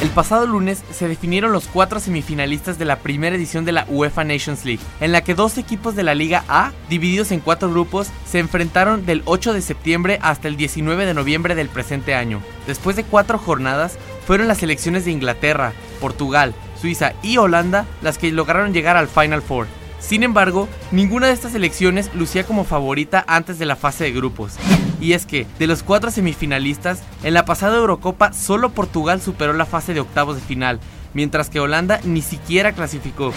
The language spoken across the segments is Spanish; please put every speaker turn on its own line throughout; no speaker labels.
El pasado lunes se definieron los cuatro semifinalistas de la primera edición de la UEFA Nations League, en la que dos equipos de la Liga A, divididos en cuatro grupos, se enfrentaron del 8 de septiembre hasta el 19 de noviembre del presente año. Después de cuatro jornadas, fueron las selecciones de Inglaterra, Portugal, Suiza y Holanda las que lograron llegar al Final Four. Sin embargo, ninguna de estas selecciones lucía como favorita antes de la fase de grupos. Y es que, de los cuatro semifinalistas, en la pasada Eurocopa solo Portugal superó la fase de octavos de final, mientras que Holanda ni siquiera clasificó.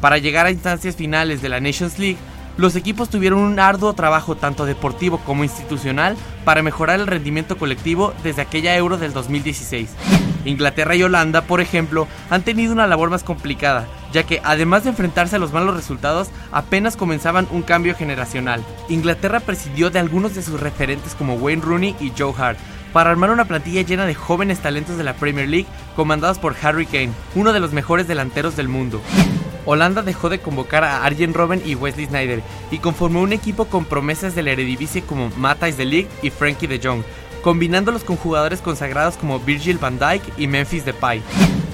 Para llegar a instancias finales de la Nations League, los equipos tuvieron un arduo trabajo tanto deportivo como institucional para mejorar el rendimiento colectivo desde aquella Euro del 2016. Inglaterra y Holanda, por ejemplo, han tenido una labor más complicada, ya que además de enfrentarse a los malos resultados, apenas comenzaban un cambio generacional. Inglaterra presidió de algunos de sus referentes como Wayne Rooney y Joe Hart, para armar una plantilla llena de jóvenes talentos de la Premier League comandados por Harry Kane, uno de los mejores delanteros del mundo. Holanda dejó de convocar a Arjen Robben y Wesley Snyder y conformó un equipo con promesas de la Eredivisie como Matthijs de Ligt y Frankie de Jong, combinándolos con jugadores consagrados como Virgil van Dijk y Memphis Depay.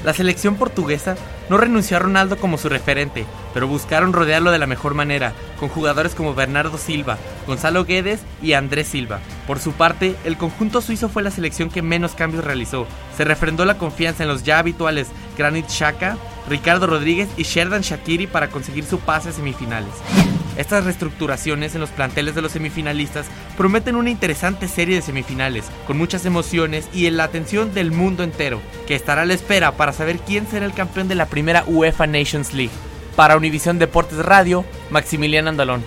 La selección portuguesa no renunció a Ronaldo como su referente, pero buscaron rodearlo de la mejor manera, con jugadores como Bernardo Silva, Gonzalo Guedes y Andrés Silva. Por su parte, el conjunto suizo fue la selección que menos cambios realizó. Se refrendó la confianza en los ya habituales Granit Xhaka, Ricardo Rodríguez y Sherdan Shakiri para conseguir su pase a semifinales. Estas reestructuraciones en los planteles de los semifinalistas prometen una interesante serie de semifinales, con muchas emociones y en la atención del mundo entero, que estará a la espera para saber quién será el campeón de la primera UEFA Nations League. Para Univisión Deportes Radio, Maximiliano Andalón.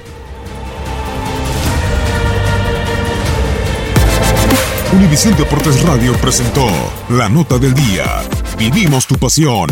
Univisión Deportes Radio presentó La Nota del Día. Vivimos tu pasión.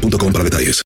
boostmobile.com para detalles.